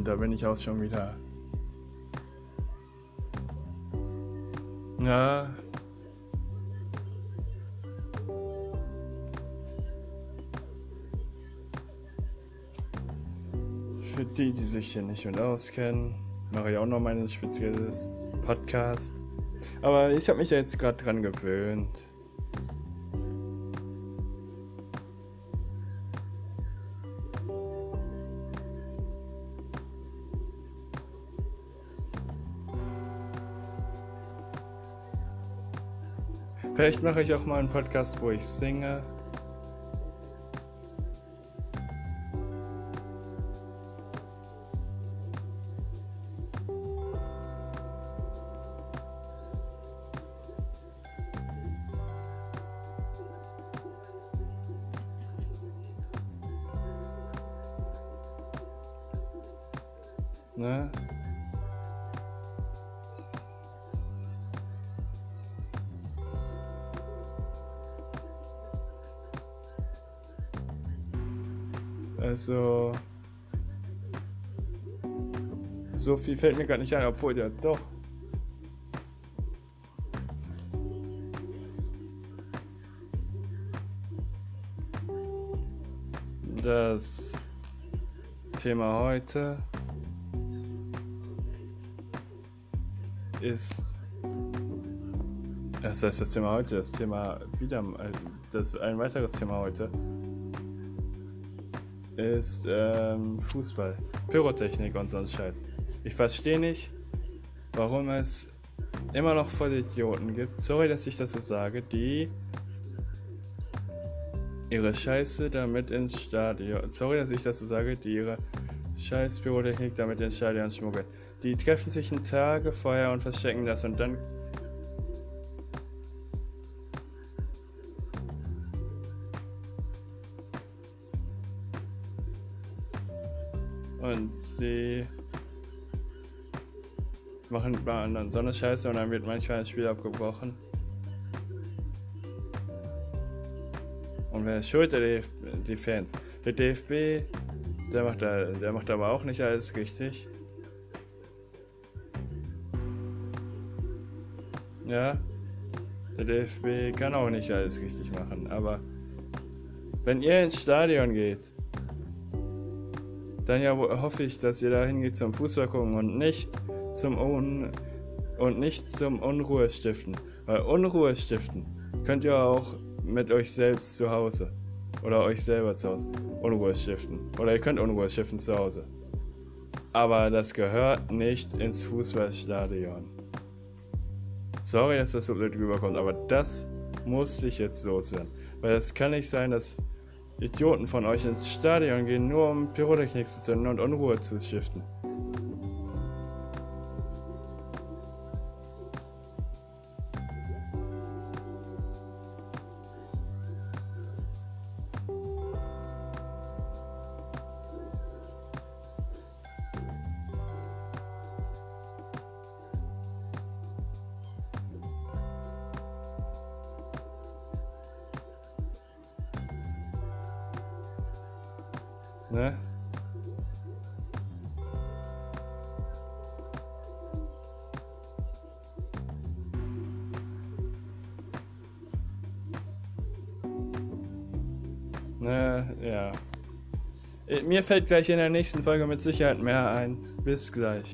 und da bin ich auch schon wieder. Ja. Für die, die sich hier nicht mit auskennen, mache ich auch noch mein spezielles Podcast. Aber ich habe mich jetzt gerade dran gewöhnt. Vielleicht mache ich auch mal einen Podcast, wo ich singe. Ne? Also. So viel fällt mir gerade nicht ein, obwohl ja doch. Das Thema heute ist. Das heißt das Thema heute, das Thema wieder, äh, das ein weiteres Thema heute ist ähm, Fußball, Pyrotechnik und sonst Scheiß. Ich verstehe nicht, warum es immer noch voll Idioten gibt. Sorry, dass ich das so sage, die ihre Scheiße damit ins Stadion. Sorry, dass ich das so sage, die ihre Scheiß Pyrotechnik damit ins Stadion schmuggeln. Die treffen sich einen Tage vorher und verstecken das und dann Und sie machen bei anderen so eine Scheiße und dann wird manchmal ein Spiel abgebrochen. Und wer ist schuld? Der DFB, die Fans. Der DFB, der macht, da, der macht aber auch nicht alles richtig. Ja, der DFB kann auch nicht alles richtig machen, aber wenn ihr ins Stadion geht dann ja hoffe ich, dass ihr dahin geht zum Fußball gucken und nicht zum Un und nicht zum Unruhe stiften. Weil Unruhe stiften könnt ihr auch mit euch selbst zu Hause. Oder euch selber zu Hause. Unruhe stiften. Oder ihr könnt Unruhe stiften zu Hause. Aber das gehört nicht ins Fußballstadion. Sorry, dass das so blöd rüberkommt, aber das musste ich jetzt loswerden. Weil es kann nicht sein, dass Idioten von euch ins Stadion gehen, nur um Pyrotechnik zu zünden und Unruhe zu stiften. Ne? Ne, ja. Mir fällt gleich in der nächsten Folge mit Sicherheit mehr ein. Bis gleich.